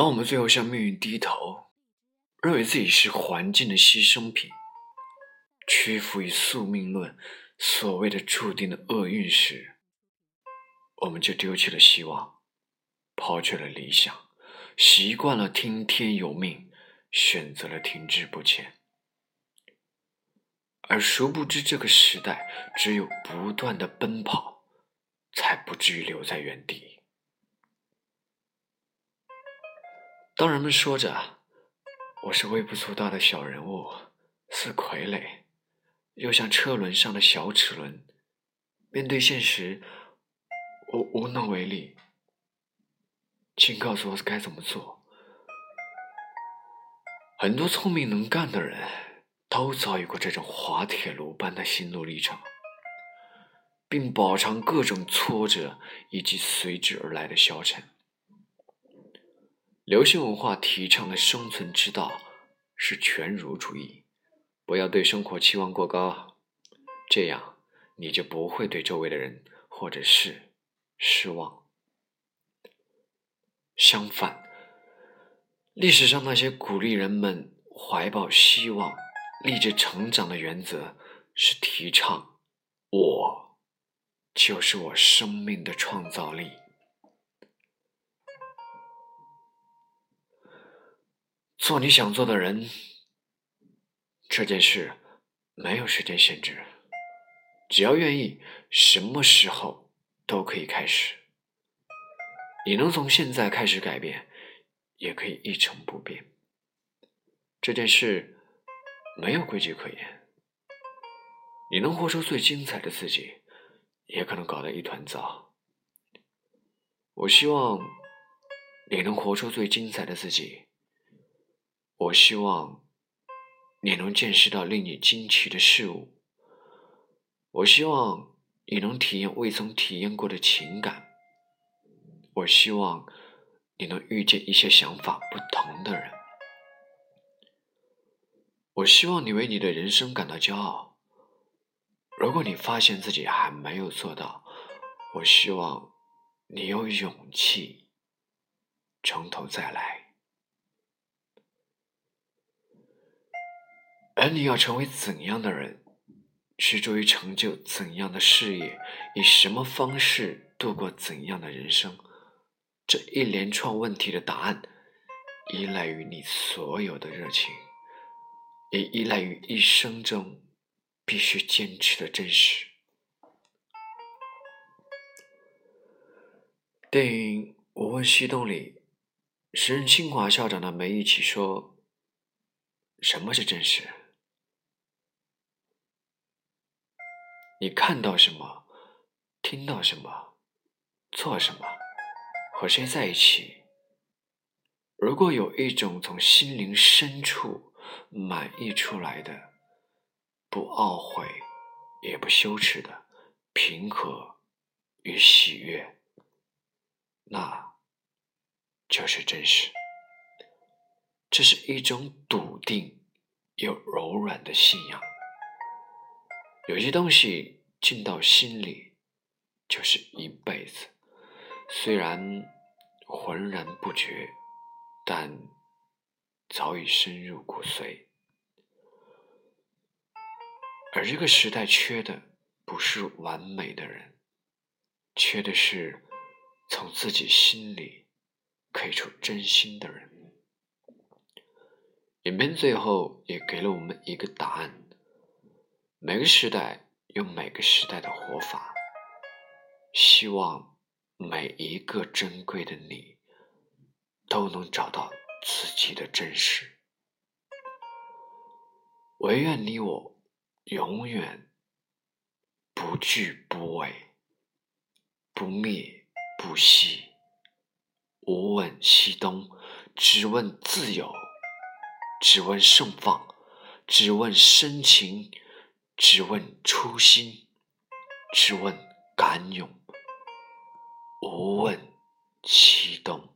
当我们最后向命运低头，认为自己是环境的牺牲品，屈服于宿命论所谓的注定的厄运时，我们就丢弃了希望，抛却了理想，习惯了听天由命，选择了停滞不前。而殊不知，这个时代只有不断的奔跑，才不至于留在原地。当人们说着我是微不足道的小人物，似傀儡，又像车轮上的小齿轮，面对现实，我无能为力。请告诉我该怎么做。很多聪明能干的人都遭遇过这种滑铁卢般的心路历程，并饱尝各种挫折以及随之而来的消沉。流行文化提倡的生存之道是全儒主义，不要对生活期望过高，这样你就不会对周围的人或者事失望。相反，历史上那些鼓励人们怀抱希望、立志成长的原则，是提倡“我就是我生命的创造力”。做你想做的人，这件事没有时间限制，只要愿意，什么时候都可以开始。你能从现在开始改变，也可以一成不变。这件事没有规矩可言，你能活出最精彩的自己，也可能搞得一团糟。我希望你能活出最精彩的自己。我希望你能见识到令你惊奇的事物。我希望你能体验未曾体验过的情感。我希望你能遇见一些想法不同的人。我希望你为你的人生感到骄傲。如果你发现自己还没有做到，我希望你有勇气从头再来。而你要成为怎样的人，是助于成就怎样的事业，以什么方式度过怎样的人生，这一连串问题的答案，依赖于你所有的热情，也依赖于一生中必须坚持的真实。电影《我问西东》里，时任清华校长的梅贻琦说：“什么是真实？”你看到什么，听到什么，做什么，和谁在一起？如果有一种从心灵深处满溢出来的、不懊悔也不羞耻的平和与喜悦，那就是真实。这是一种笃定又柔软的信仰。有些东西进到心里，就是一辈子。虽然浑然不觉，但早已深入骨髓。而这个时代缺的不是完美的人，缺的是从自己心里可以出真心的人。影片最后也给了我们一个答案。每个时代有每个时代的活法，希望每一个珍贵的你都能找到自己的真实。唯愿你我永远不惧不畏，不灭不息，无问西东，只问自由，只问盛放，只问深情。只问初心，只问敢勇，无问西东。